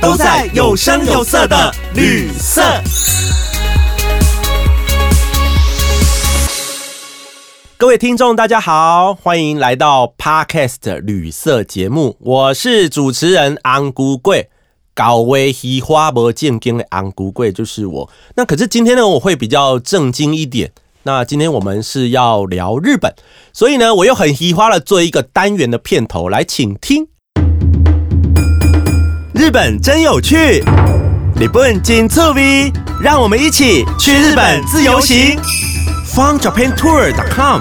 都在有声有色的旅色。各位听众，大家好，欢迎来到 Podcast 旅色节目，我是主持人安姑贵。高危喜花博见经的安姑贵就是我。那可是今天呢，我会比较正经一点。那今天我们是要聊日本，所以呢，我又很喜花了做一个单元的片头来，请听。日本真有趣，日本真趣味，让我们一起去日本自由行。FunJapanTour.com。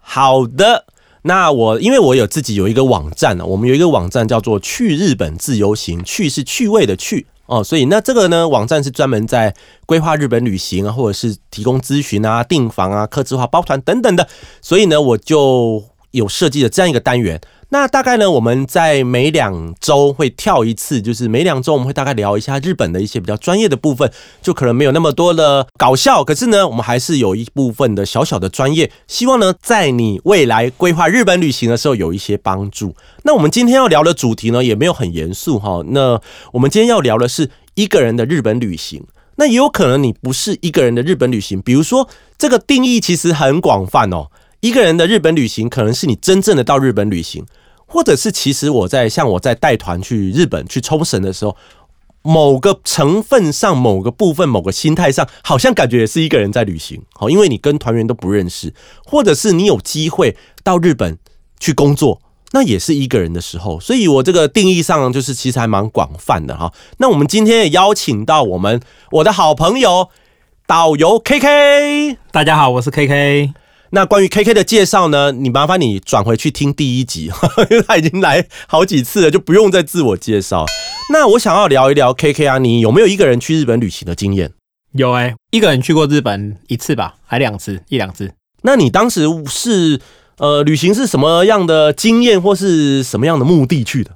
好的，那我因为我有自己有一个网站呢，我们有一个网站叫做“去日本自由行”，去是趣味的去哦，所以那这个呢，网站是专门在规划日本旅行啊，或者是提供咨询啊、订房啊、客制化包团等等的，所以呢，我就有设计了这样一个单元。那大概呢，我们在每两周会跳一次，就是每两周我们会大概聊一下日本的一些比较专业的部分，就可能没有那么多的搞笑，可是呢，我们还是有一部分的小小的专业，希望呢，在你未来规划日本旅行的时候有一些帮助。那我们今天要聊的主题呢，也没有很严肃哈。那我们今天要聊的是一个人的日本旅行，那也有可能你不是一个人的日本旅行，比如说这个定义其实很广泛哦。一个人的日本旅行，可能是你真正的到日本旅行，或者是其实我在像我在带团去日本去冲绳的时候，某个成分上、某个部分、某个心态上，好像感觉也是一个人在旅行。好，因为你跟团员都不认识，或者是你有机会到日本去工作，那也是一个人的时候。所以我这个定义上就是其实还蛮广泛的哈。那我们今天也邀请到我们我的好朋友导游 K K，大家好，我是 K K。那关于 K K 的介绍呢？你麻烦你转回去听第一集，因为他已经来好几次了，就不用再自我介绍。那我想要聊一聊 K K 啊，你有没有一个人去日本旅行的经验？有哎，一个人去过日本一次吧，还两次，一两次。那你当时是呃，旅行是什么样的经验，或是什么样的目的去的？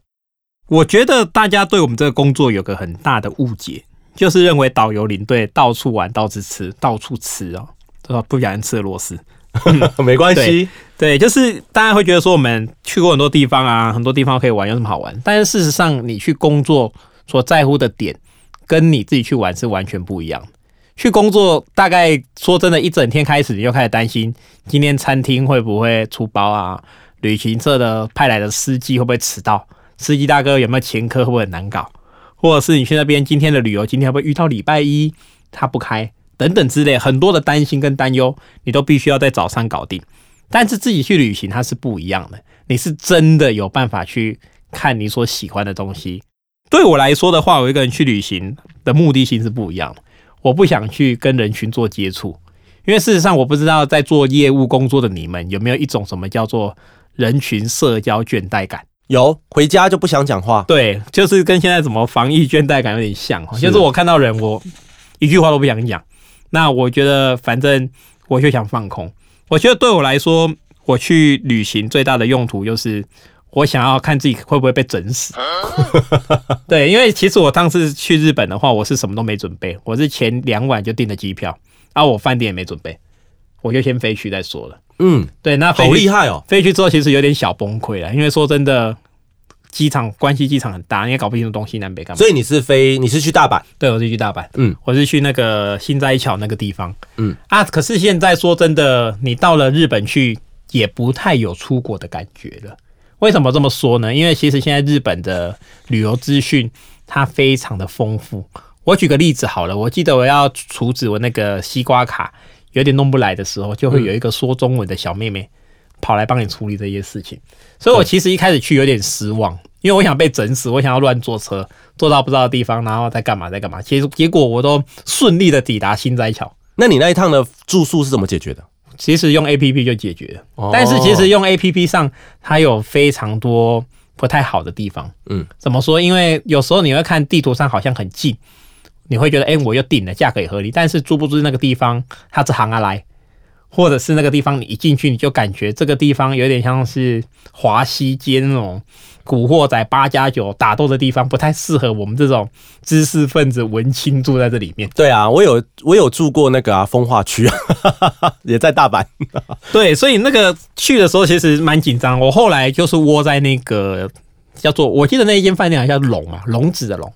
我觉得大家对我们这个工作有个很大的误解，就是认为导游领队到处玩、到处吃、到处吃哦，都不小心吃了螺丝。没关系，对，就是大家会觉得说我们去过很多地方啊，很多地方可以玩，有什么好玩？但是事实上，你去工作所在乎的点，跟你自己去玩是完全不一样。去工作，大概说真的，一整天开始你就开始担心今天餐厅会不会出包啊？旅行社的派来的司机会不会迟到？司机大哥有没有前科？会不会很难搞？或者是你去那边今天的旅游，今天会不会遇到礼拜一他不开？等等之类很多的担心跟担忧，你都必须要在早上搞定。但是自己去旅行它是不一样的，你是真的有办法去看你所喜欢的东西。对我来说的话，我一个人去旅行的目的性是不一样的。我不想去跟人群做接触，因为事实上我不知道在做业务工作的你们有没有一种什么叫做人群社交倦怠感。有，回家就不想讲话。对，就是跟现在怎么防疫倦怠感有点像，就是我看到人，我一句话都不想讲。那我觉得，反正我就想放空。我觉得对我来说，我去旅行最大的用途就是，我想要看自己会不会被整死。对，因为其实我当时去日本的话，我是什么都没准备，我是前两晚就订的机票，啊，我饭店也没准备，我就先飞去再说了。嗯，对，那好厉害哦！飞去之后其实有点小崩溃了，因为说真的。机场关西机场很大，你也搞不清楚东西南北干嘛。所以你是飞，你是去大阪？对，我是去大阪。嗯，我是去那个新斋桥那个地方。嗯啊，可是现在说真的，你到了日本去也不太有出国的感觉了。为什么这么说呢？因为其实现在日本的旅游资讯它非常的丰富。我举个例子好了，我记得我要处置我那个西瓜卡有点弄不来的时候，就会有一个说中文的小妹妹。跑来帮你处理这些事情，所以我其实一开始去有点失望，因为我想被整死，我想要乱坐车，坐到不知道的地方，然后再干嘛再干嘛。其实结果我都顺利的抵达新斋桥。那你那一趟的住宿是怎么解决的？其实用 A P P 就解决了。哦但是其实用 A P P 上，它有非常多不太好的地方。嗯，怎么说？因为有时候你会看地图上好像很近，你会觉得哎、我又定了，价格也合理。但是住不住那个地方它是行啊来，或者是那个地方你一进去你就感觉这个地方有点像是华西街那种古惑仔八加九打斗的地方，不太适合我们这种知识分子文青住在这里面。对啊，我有我有住过那个啊风化区啊，也在大阪。对，所以那个去的时候其实蛮紧张。我后来就是窝在那个叫做，我记得那一间饭店好像叫龙啊，龙子的笼。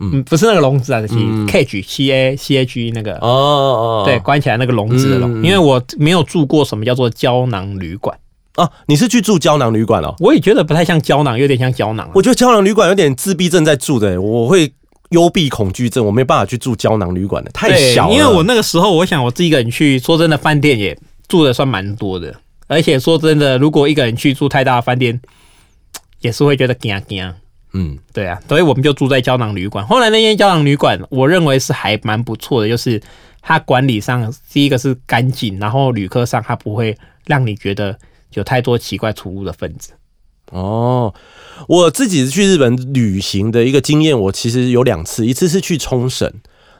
嗯，不是那个笼子啊，是 cage c a c h e 那个，哦哦，对，关起来那个笼子的笼。嗯因为我没有住过什么叫做胶囊旅馆，啊，你是去住胶囊旅馆哦？我也觉得不太像胶囊，有点像胶囊啊。我觉得胶囊旅馆有点自闭症在住的，我会幽闭恐惧症，我没办法去住胶囊旅馆的，太小了。因为我那个时候，我想我自己一个人去，说真的，饭店也住的算蛮多的。而且说真的，如果一个人去住太大的饭店，也是会觉得惊惊。嗯，对啊，所以我们就住在胶囊旅馆。后来那间胶囊旅馆，我认为是还蛮不错的，就是它管理上第一个是干净，然后旅客上它不会让你觉得有太多奇怪出入的分子。哦，我自己去日本旅行的一个经验，我其实有两次，一次是去冲绳。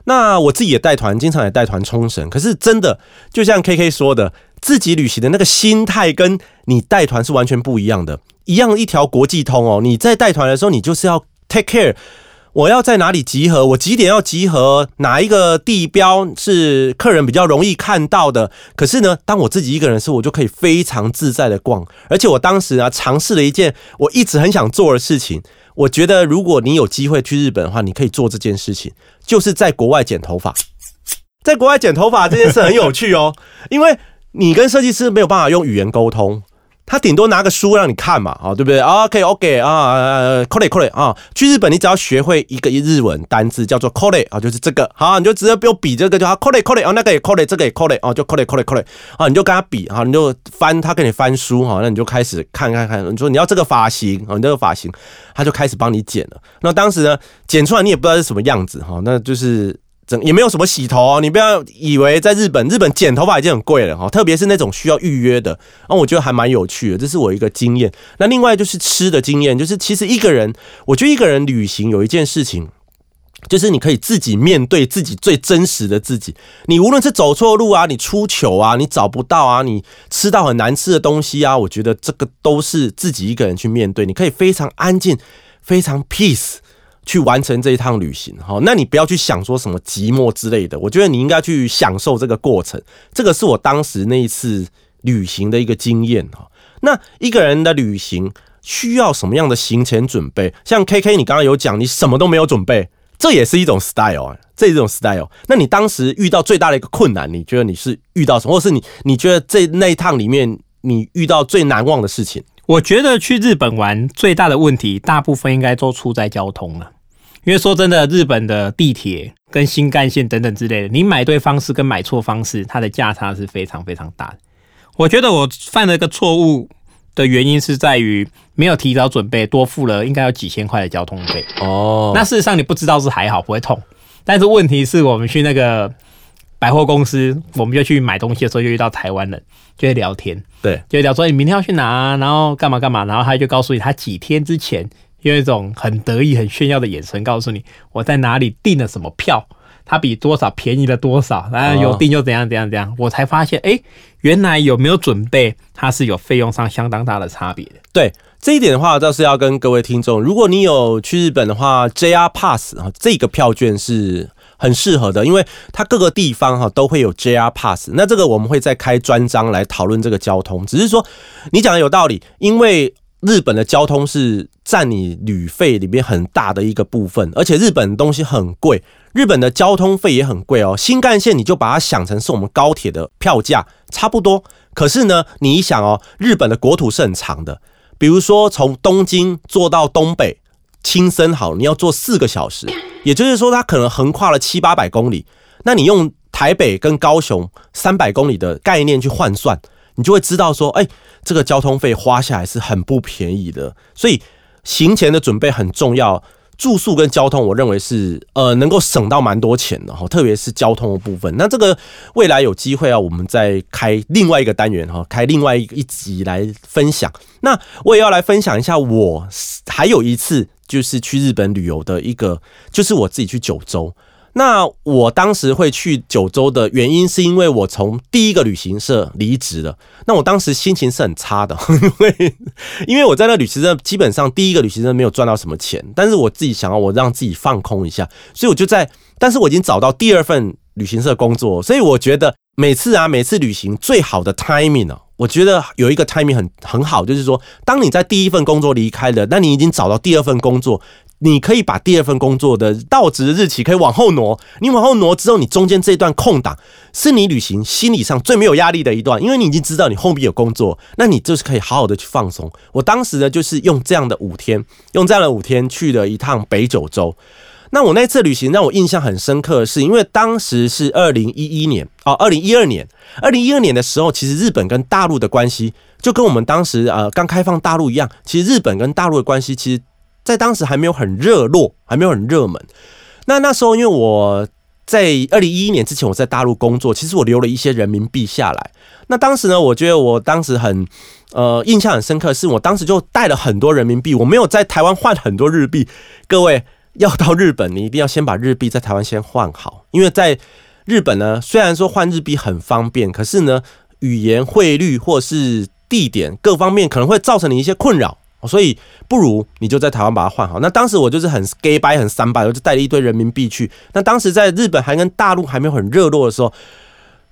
那我自己也带团，经常也带团冲绳。可是真的，就像 K K 说的，自己旅行的那个心态跟你带团是完全不一样的。一样一条国际通哦，你在带团的时候，你就是要 take care。我要在哪里集合？我几点要集合？哪一个地标是客人比较容易看到的？可是呢，当我自己一个人的时候，我就可以非常自在的逛。而且我当时啊，尝试了一件我一直很想做的事情。我觉得，如果你有机会去日本的话，你可以做这件事情，就是在国外剪头发。在国外剪头发这件事很有趣哦，因为你跟设计师没有办法用语言沟通。他顶多拿个书让你看嘛，啊，对不对？OK OK 啊 k o r e k o r e 啊，去日本你只要学会一个日文单字叫做 k o r e 啊，就是这个，好，你就直接不用比这个就好 k o r e k o r e 啊，那个也 k o r e 这个也 k o r e 哦，就 k o r e k o r e k o r e 啊，你就跟他比哈，你就翻他给你翻书哈，那你就开始看看看，你说你要这个发型啊，你这个发型，他就开始帮你剪了。那当时呢，剪出来你也不知道是什么样子哈，那就是。也没有什么洗头哦，你不要以为在日本，日本剪头发已经很贵了哈，特别是那种需要预约的，啊，我觉得还蛮有趣的，这是我一个经验。那另外就是吃的经验，就是其实一个人，我觉得一个人旅行有一件事情。就是你可以自己面对自己最真实的自己。你无论是走错路啊，你出糗啊，你找不到啊，你吃到很难吃的东西啊，我觉得这个都是自己一个人去面对。你可以非常安静，非常 peace。去完成这一趟旅行，好，那你不要去想说什么寂寞之类的，我觉得你应该去享受这个过程。这个是我当时那一次旅行的一个经验哈。那一个人的旅行需要什么样的行前准备？像 K K，你刚刚有讲，你什么都没有准备，这也是一种 style 啊，这种 style。那你当时遇到最大的一个困难，你觉得你是遇到什么，或是你你觉得这那一趟里面你遇到最难忘的事情？我觉得去日本玩最大的问题，大部分应该都出在交通了。因为说真的，日本的地铁跟新干线等等之类的，你买对方式跟买错方式，它的价差是非常非常大的。我觉得我犯了一个错误的原因是在于没有提早准备，多付了应该有几千块的交通费。哦，那事实上你不知道是还好不会痛，但是问题是我们去那个百货公司，我们就去买东西的时候就遇到台湾人，就会聊天，对，就会聊说你明天要去哪、啊，然后干嘛干嘛，然后他就告诉你他几天之前用一种很得意、很炫耀的眼神告诉你我在哪里订了什么票。它比多少便宜了多少，然后有订就怎样怎样怎样，我才发现，哎、原来有没有准备，它是有费用上相当大的差别的。对这一点的话，倒是要跟各位听众，如果你有去日本的话，JR Pass 啊，这个票券是很适合的，因为它各个地方哈都会有 JR Pass。那这个我们会再开专章来讨论这个交通，只是说你讲的有道理，因为日本的交通是占你旅费里面很大的一个部分，而且日本东西很贵，日本的交通费也很贵哦。新干线你就把它想成是我们高铁的票价差不多，可是呢，你一想哦，日本的国土是很长的。比如说从东京坐到东北青森，好，你要坐四个小时，也就是说它可能横跨了七八百公里。那你用台北跟高雄三百公里的概念去换算，你就会知道说，哎、这个交通费花下来是很不便宜的。所以行前的准备很重要，住宿跟交通，我认为是呃能够省到蛮多钱的哈，特别是交通的部分。那这个未来有机会啊，我们再开另外一个单元哈，开另外一一集来分享。那我也要来分享一下，我还有一次就是去日本旅游的一个，就是我自己去九州。那我当时会去九州的原因，是因为我从第一个旅行社离职了。那我当时心情是很差的，因 为因为我在那旅行社基本上第一个旅行社没有赚到什么钱，但是我自己想要我让自己放空一下，所以我就在，但是我已经找到第二份旅行社工作，所以我觉得每次啊每次旅行最好的 timing 呢，我觉得有一个 timing 很很好，就是说当你在第一份工作离开了，那你已经找到第二份工作。你可以把第二份工作的到职日期可以往后挪，你往后挪之后，你中间这一段空档是你旅行心理上最没有压力的一段，因为你已经知道你后面有工作，那你就是可以好好的去放松。我当时呢，就是用这样的五天，用这样的五天去了一趟北九州。那我那次旅行让我印象很深刻的，是因为当时是二零一一年哦，二零一二年，二零一二年的时候，其实日本跟大陆的关系就跟我们当时呃刚开放大陆一样，其实日本跟大陆的关系其实。在当时还没有很热络，还没有很热门。那那时候，因为我在二零一一年之前我在大陆工作，其实我留了一些人民币下来。那当时呢，我觉得我当时很呃印象很深刻，是我当时就带了很多人民币，我没有在台湾换很多日币。各位要到日本，你一定要先把日币在台湾先换好，因为在日本呢，虽然说换日币很方便，可是呢，语言、汇率或是地点各方面可能会造成你一些困扰。所以不如你就在台湾把它换好。那当时我就是很 gay by 很三百，我就带了一堆人民币去。那当时在日本还跟大陆还没有很热络的时候，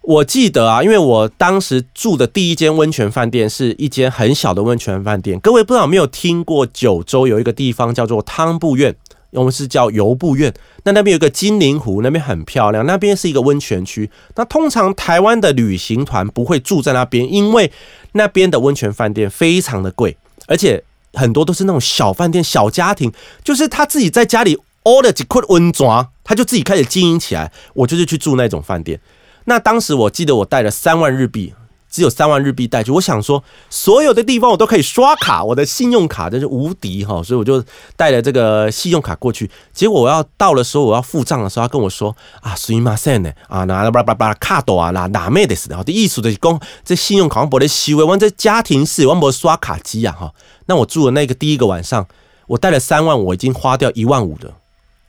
我记得啊，因为我当时住的第一间温泉饭店是一间很小的温泉饭店。各位不知道有没有听过九州有一个地方叫做汤布院，我们是叫游步院。那那边有个金陵湖，那边很漂亮，那边是一个温泉区。那通常台湾的旅行团不会住在那边，因为那边的温泉饭店非常的贵，而且。很多都是那种小饭店、小家庭，就是他自己在家里熬了几块温泉，他就自己开始经营起来。我就是去住那种饭店。那当时我记得我带了三万日币。只有三万日币带去，我想说所有的地方我都可以刷卡，我的信用卡真是无敌哈，所以我就带了这个信用卡过去。结果我要到的时候，我要付账的时候，他跟我说啊，すみません呢啊，拿叭叭叭卡多啊，拿哪妹的死的，的意思的讲这信用卡我不的习惯，我这家庭式我不刷卡机啊哈。那我住的那个第一个晚上，我带了三万，我已经花掉一万五的，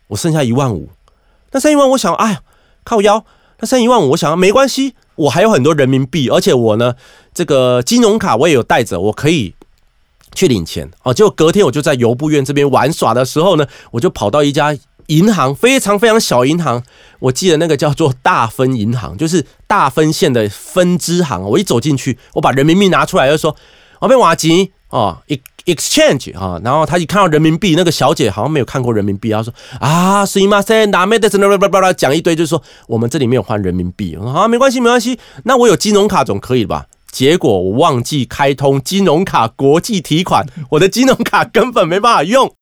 我剩下一万五。那剩一万，我想哎呀靠腰，那剩一万五，我想没关系。 我还有很多人民币，而且我呢，这个金融卡我也有带着，我可以去领钱哦。结果隔天我就在邮部院这边玩耍的时候呢，我就跑到一家银行，非常非常小银行，我记得那个叫做大分银行，就是大分县的分支行。我一走进去，我把人民币拿出来，就说：“我被瓦吉哦。” exchange 啊，然后他一看到人民币，那个小姐好像没有看过人民币，她说啊，すいません、ダメです、巴拉巴拉讲一堆，就是说我们这里没有换人民币。好，没关系，没关系，那我有金融卡总可以吧？结果我忘记开通金融卡国际提款，我的金融卡根本没办法用。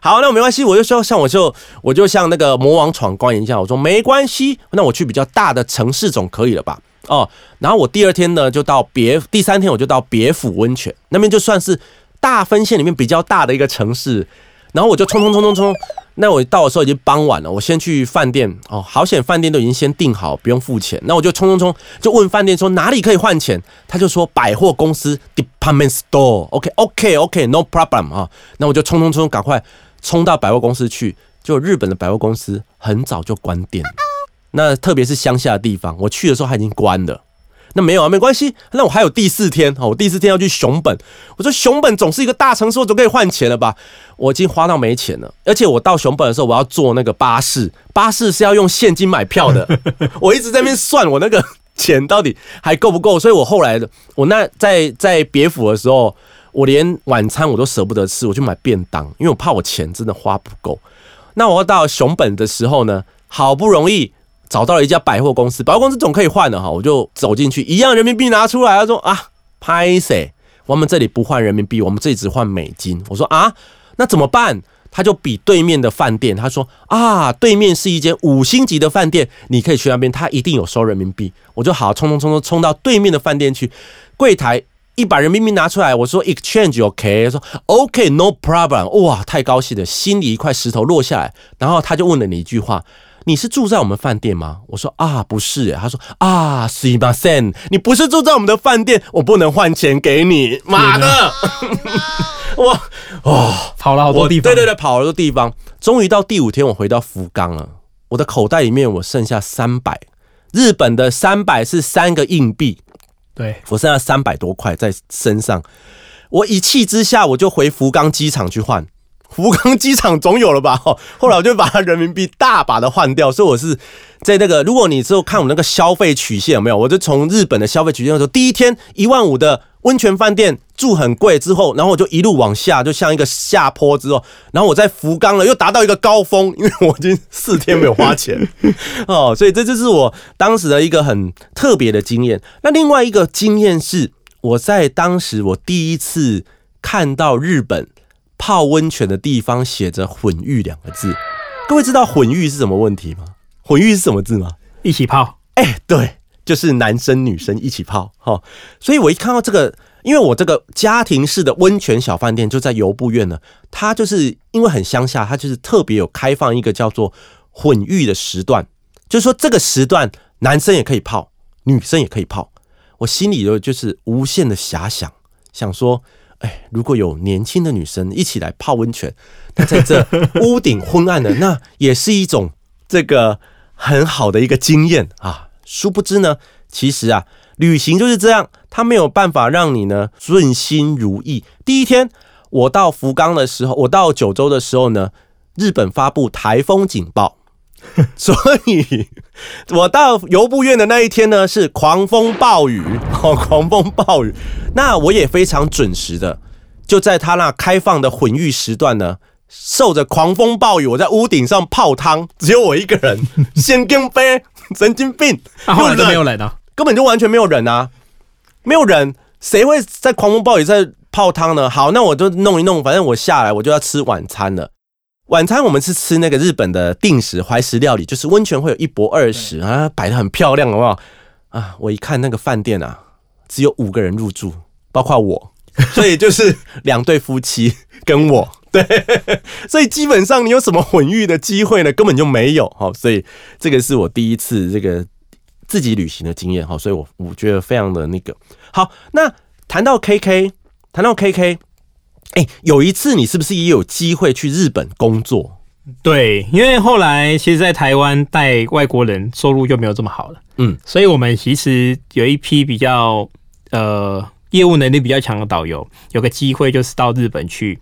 好，那没关系，我就说像我就我就像那个魔王闯关一样，我说没关系，那我去比较大的城市总可以了吧？ 哦，然后我第二天呢就到别，第三天我就到别府温泉那边，就算是。大分县里面比较大的一个城市，然后我就冲冲冲冲冲，那我到的时候已经傍晚了，我先去饭店哦，好险饭店都已经先订好，不用付钱。那我就冲冲冲，就问饭店说哪里可以换钱，他就说百货公司 department store，OK OK OK，no problem 啊。那我就冲冲冲，赶快冲到百货公司去，就日本的百货公司很早就关店，那特别是乡下的地方，我去的时候它已经关了。那没有啊，没关系。那我还有第四天哦，我第四天要去熊本。我说熊本总是一个大城市，我总可以换钱了吧？我已经花到没钱了，而且我到熊本的时候，我要坐那个巴士，巴士是要用现金买票的。我一直在那边算我那个钱到底还够不够，所以我后来的我那在在别府的时候，我连晚餐我都舍不得吃，我去买便当，因为我怕我钱真的花不够。那我要到熊本的时候呢，好不容易。找到了一家百货公司，百货公司总可以换的哈，我就走进去，一样人民币拿出来，他说啊，拍谁？我们这里不换人民币，我们这里只换美金。我说啊，那怎么办？他就比对面的饭店，他说啊，对面是一间五星级的饭店，你可以去那边，他一定有收人民币。我就好，冲冲冲冲冲到对面的饭店去，柜台一百人民币拿出来，我说 exchange OK，他说 OK no problem，哇，太高兴了，心里一块石头落下来。然后他就问了你一句话：“你是住在我们饭店吗？”我说：“啊，不是。”。他说：“啊，是吗？Sen，你不是住在我们的饭店，我不能换钱给你。”妈的！我哦，跑了好多地方，对对对，跑了好多地方。终于到第五天，我回到福冈了。我的口袋里面我剩下三百，日本的三百是三个硬币。对我剩下三百多块在身上，我一气之下我就回福冈机场去换。福冈机场总有了吧？后来我就把它人民币大把的换掉。所以我是在那个，如果你之后看我那个消费曲线有没有？我就从日本的消费曲线的时候，第一天一万五的。温泉饭店住很贵，之后，然后我就一路往下，就像一个下坡之后，然后我在福冈了，又达到一个高峰，因为我已经四天没有花钱 哦，所以这就是我当时的一个很特别的经验。那另外一个经验是，我在当时我第一次看到日本泡温泉的地方写着“混浴”两个字。各位知道“混浴”是什么问题吗？“混浴”是什么字吗？一起泡。哎，对。就是男生女生一起泡哈，所以我一看到这个，因为我这个家庭式的温泉小饭店就在游步院呢，它就是因为很乡下，它就是特别有开放一个叫做混浴的时段，就是说这个时段男生也可以泡，女生也可以泡。我心里有就是无限的遐想，想说，哎，如果有年轻的女生一起来泡温泉，那在这屋顶昏暗的，那也是一种这个很好的一个经验啊。殊不知呢，其实啊，旅行就是这样，它没有办法让你呢顺心如意。第一天我到福冈的时候，我到九州的时候呢，日本发布台风警报，所以我到游步院的那一天呢是狂风暴雨，哦，狂风暴雨。那我也非常准时的，就在他那开放的混浴时段呢。受着狂风暴雨，我在屋顶上泡汤，只有我一个人，神经病，神经病，后来就没有人啊，根本就完全没有人啊，没有人，谁会在狂风暴雨在泡汤呢？好，那我就弄一弄，反正我下来我就要吃晚餐了。晚餐我们是吃那个日本的定时怀石料理，就是温泉会有一博二十啊，摆的很漂亮，好不好？啊，我一看那个饭店啊，只有五个人入住，包括我，所以就是两对夫妻跟我。对，所以基本上你有什么混浴的机会呢？根本就没有。好，所以这个是我第一次这个自己旅行的经验。哈，所以我我觉得非常的那个好。那谈到 KK，谈到 KK，哎，有一次你是不是也有机会去日本工作？对，因为后来其实，在台湾带外国人收入就没有这么好了。嗯，所以我们其实有一批比较呃业务能力比较强的导游，有个机会就是到日本去。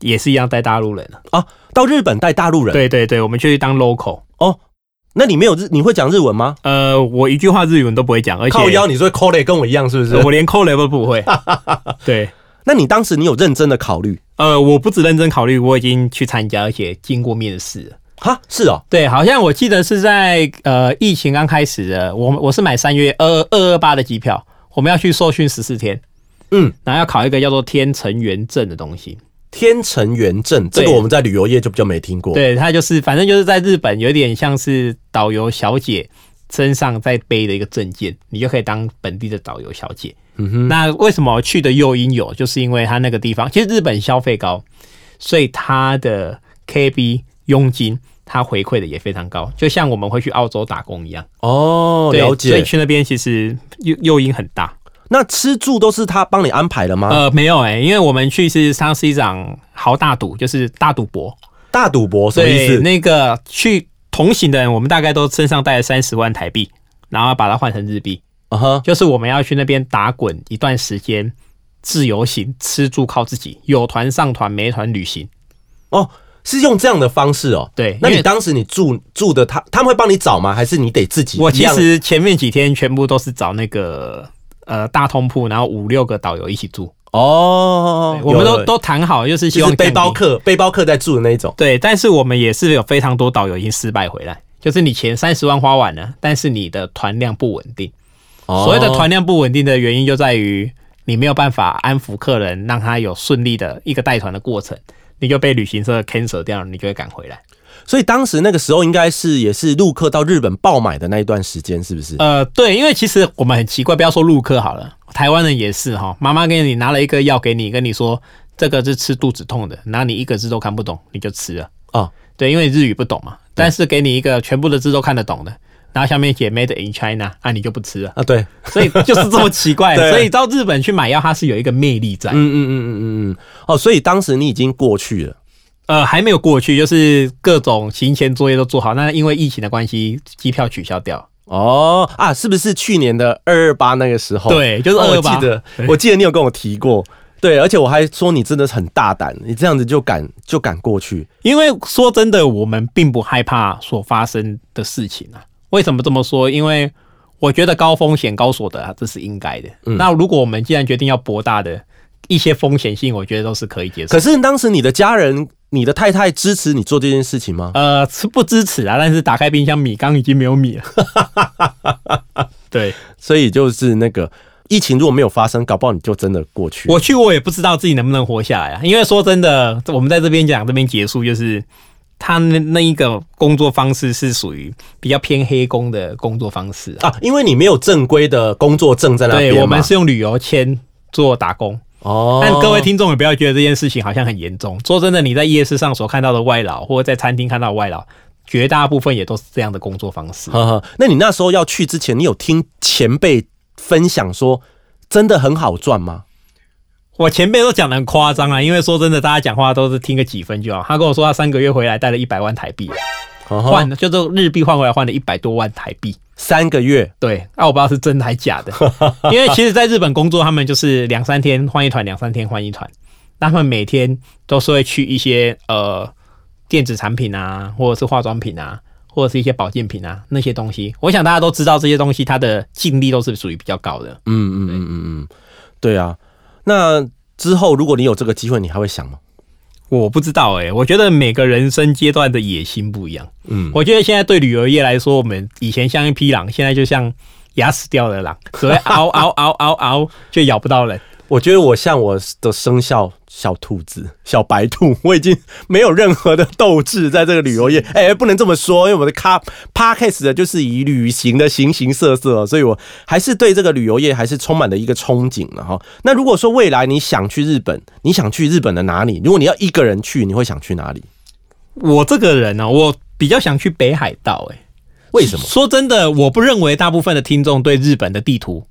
也是一样带大陆人啊，到日本带大陆人。对对对，我们去当 local 哦。那你没有日，你会讲日文吗？呃，我一句话日语文都不会讲，而且靠腰，你说 call 雷跟我一样是不是？我连 call 雷都不会。对，那你当时你有认真的考虑？呃，我不止认真考虑，我已经去参加，而且经过面试。哈，是哦，对，好像我记得是在呃疫情刚开始的，我我是买三月二二二八的机票，我们要去受训十四天，嗯，然后要考一个叫做天成员证的东西。天成元证，这个我们在旅游业就比较没听过。对，它就是，反正就是在日本，有点像是导游小姐身上在背的一个证件，你就可以当本地的导游小姐。嗯哼，那为什么去的诱因有？就是因为他那个地方，其实日本消费高，所以他的 KB 佣金他回馈的也非常高，就像我们会去澳洲打工一样。哦，了解。所以去那边其实诱诱因很大。那吃住都是他帮你安排的吗？呃，没有哎，因为我们去是上是一场豪大赌，就是大赌博。大赌博什么意思？那个去同行的人，我们大概都身上带了三十万台币，然后把它换成日币。啊哈，就是我们要去那边打滚一段时间，自由行，吃住靠自己，有团上团，没团旅行。哦，是用这样的方式哦。对，那你当时你住住的他他们会帮你找吗？还是你得自己？我其实前面几天全部都是找那个。呃，大通铺，然后五六个导游一起住哦。我们都都谈好，就是希望背包客，背包客在住的那一种。对，但是我们也是有非常多导游已经失败回来，就是你前三十万花完了，但是你的团量不稳定。哦所谓的团量不稳定的原因就在于你没有办法安抚客人，让他有顺利的一个带团的过程，你就被旅行社 cancel 掉了，你就会赶回来。所以当时那个时候应该是也是陆客到日本爆买的那一段时间，是不是？呃，对，因为其实我们很奇怪，不要说陆客好了，台湾人也是哈。妈妈给你拿了一个药给你，跟你说这个是吃肚子痛的，然后你一个字都看不懂，你就吃了。哦，对，因为日语不懂嘛，但是给你一个全部的字都看得懂的，然后下面写 Made in China，啊，你就不吃了。啊，对，所以就是这么奇怪。所以到日本去买药，它是有一个魅力在。嗯嗯嗯嗯嗯嗯，哦，所以当时你已经过去了。呃，还没有过去，就是各种行前作业都做好。那因为疫情的关系，机票取消掉。哦啊，是不是去年的二二八那个时候？对，就是哦二二八。我记得，我记得你有跟我提过。对，而且我还说你真的很大胆，你这样子就敢就敢过去。因为说真的，我们并不害怕所发生的事情啊。为什么这么说？因为我觉得高风险高所得啊，这是应该的。嗯那如果我们既然决定要博大的一些风险性，我觉得都是可以接受。可是当时你的家人、你的太太支持你做这件事情吗？呃，是不支持啊，但是打开冰箱，米缸已经没有米了。对所以就是那个疫情如果没有发生，搞不好你就真的过去。我去，我也不知道自己能不能活下来啊。因为说真的，我们在这边讲，这边结束，就是他那那一个工作方式是属于比较偏黑工的工作方式啊。啊，因为你没有正规的工作证在那边我们是用旅游签做打工。哦，但各位听众也不要觉得这件事情好像很严重。说真的，你在夜市上所看到的外劳，或者在餐厅看到的外劳，绝大部分也都是这样的工作方式。呵呵，那你那时候要去之前，你有听前辈分享说真的很好赚吗？我前辈都讲的很夸张啊，因为说真的，大家讲话都是听个几分就好。他跟我说，他三个月回来带了一百万台币，换的就是日币换回来换了一百多万台币。三个月，对，啊、我不知道是真的还假的，因为其实在日本工作，他们就是两三天换一团，两三天换一团。那他们每天都是会去一些呃电子产品啊，或者是化妆品啊，或者是一些保健品啊那些东西。我想大家都知道这些东西，它的净利都是属于比较高的。嗯嗯嗯嗯嗯，对啊。那之后如果你有这个机会，你还会想吗？我不知道诶、我觉得每个人生阶段的野心不一样。嗯，我觉得现在对旅游业来说，我们以前像一匹狼，现在就像牙死掉的狼，只会嗷嗷嗷嗷嗷，就咬不到人。我觉得我像我的生肖小兔子、小白兔，我已经没有任何的斗志在这个旅游业。哎、不能这么说，因为我们的咖 podcast 的就是以旅行的形形色色，所以我还是对这个旅游业还是充满了一个憧憬的哈。那如果说未来你想去日本，你想去日本的哪里？如果你要一个人去，你会想去哪里？我这个人呢、我比较想去北海道、欸。为什么？说真的，我不认为大部分的听众对日本的地图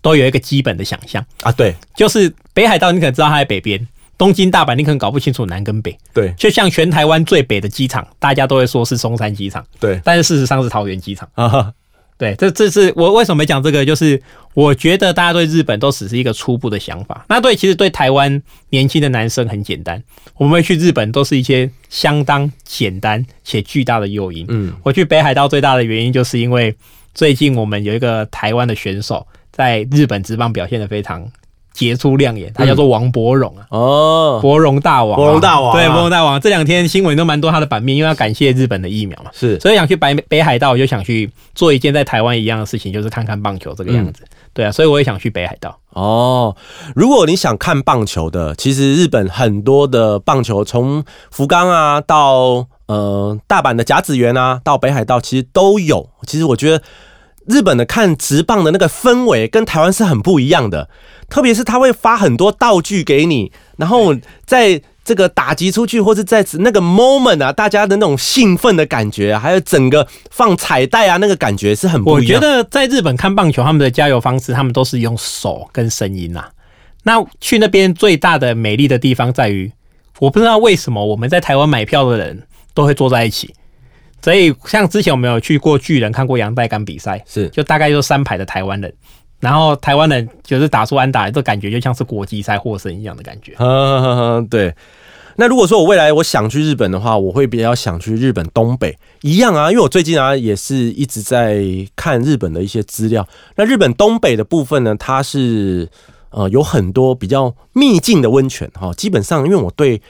都有一个基本的想象，啊，对就是北海道，你可能知道它在北边，东京、大阪，你可能搞不清楚南跟北。对就像全台湾最北的机场，大家都会说是松山机场，对但是事实上是桃园机场。啊哈，对，这这是我为什么没讲这个，就是我觉得大家对日本都只是一个初步的想法。那对，其实对台湾年轻的男生很简单，我们会去日本都是一些相当简单且巨大的诱因。嗯我去北海道最大的原因，就是因为最近我们有一个台湾的选手在日本职棒表现的非常杰出亮眼，他叫做王伯荣啊。哦，伯荣大王啊、伯荣大王啊对，伯荣大王，这两天新闻都蛮多他的版面，因为要感谢日本的疫苗嘛，是所以想去北北海道，我就想去做一件在台湾一样的事情，就是看看棒球这个样子。对啊，所以我也想去北海道。哦，如果你想看棒球的，其实日本很多的棒球，从福冈啊到呃大阪的甲子园啊，到北海道，其实都有。其实我觉得日本的看直棒的那个氛围跟台湾是很不一样的，特别是他会发很多道具给你，然后在这个打击出去，或是在那个 moment 啊，大家的那种兴奋的感觉、还有整个放彩带啊，那个感觉是很不我一样。觉得在日本看棒球，他们的加油方式，他们都是用手跟声音呐、那去那边最大的美丽的地方在于，我不知道为什么我们在台湾买票的人都会坐在一起。所以像之前我们有去过巨人看过杨代刚比赛，是就大概就三排的台湾人，然后台湾人就是打出安打，这感觉就像是国际赛获胜一样的感觉。呵呵呵呵，对。那如果说我未来我想去日本的话，我会比较想去日本东北，一样啊，因为我最近啊也是一直在看日本的一些资料。那日本东北的部分呢，它是呃有很多比较秘境的温泉哈，基本上因为我对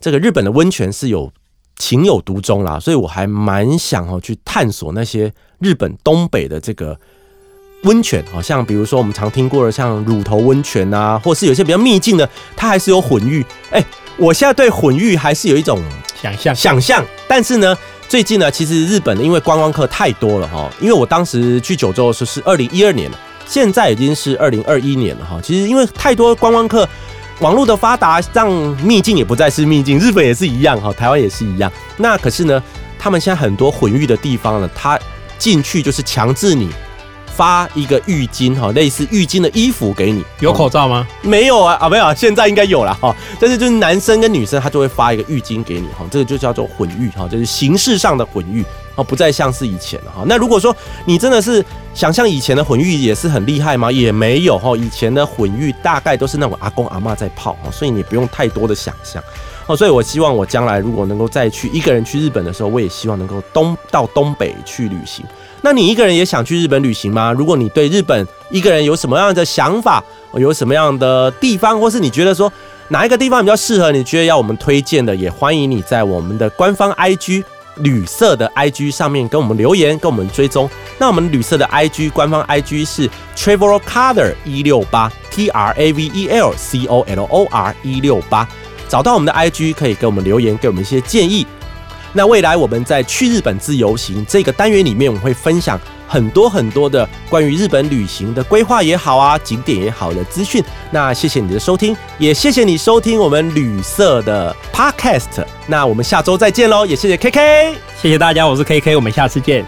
这个日本的温泉是有情有独钟啦，所以我还蛮想哦去探索那些日本东北的这个温泉，好像比如说我们常听过的像乳头温泉啊，或是有些比较秘境的，它还是有混浴。哎、我现在对混浴还是有一种想象想象。但是呢，最近呢，其实日本的因为观光客太多了哈，因为我当时去九州的时候是二零一二年了，现在已经是二零二一年了哈。其实因为太多观光客，网络的发达让秘境也不再是秘境，日本也是一样哈，台湾也是一样。那可是呢，他们现在很多混浴的地方呢，他进去就是强制你。发一个浴巾哈，类似浴巾的衣服给你，有口罩吗？没有啊啊，没有，现在应该有了哈。但是就是男生跟女生，他就会发一个浴巾给你哈，这个就叫做混浴哈，就是形式上的混浴哦，不再像是以前了哈。那如果说你真的是想象以前的混浴也是很厉害吗？也没有哈，以前的混浴大概都是那种阿公阿妈在泡哈，所以你不用太多的想象哦。所以我希望我将来如果能够再去一个人去日本的时候，我也希望能够东到东北去旅行。那你一个人也想去日本旅行吗？如果你对日本一个人有什么样的想法，有什么样的地方，或是你觉得说哪一个地方比较适合，你觉得要我们推荐的，也欢迎你在我们的官方 IG 旅色的 IG 上面跟我们留言，跟我们追踪。那我们旅色的 IG 官方 IG 是 Travel Color 一六八 T R A V E L C O L O R 一六八，找到我们的 IG 可以给我们留言，给我们一些建议。那未来我们在去日本自由行这个单元里面，我们会分享很多很多的关于日本旅行的规划也好啊，景点也好的资讯。那谢谢你的收听，也谢谢你收听我们旅色的 Podcast。那我们下周再见喽，也谢谢 KK，谢谢大家，我是 KK，我们下次见。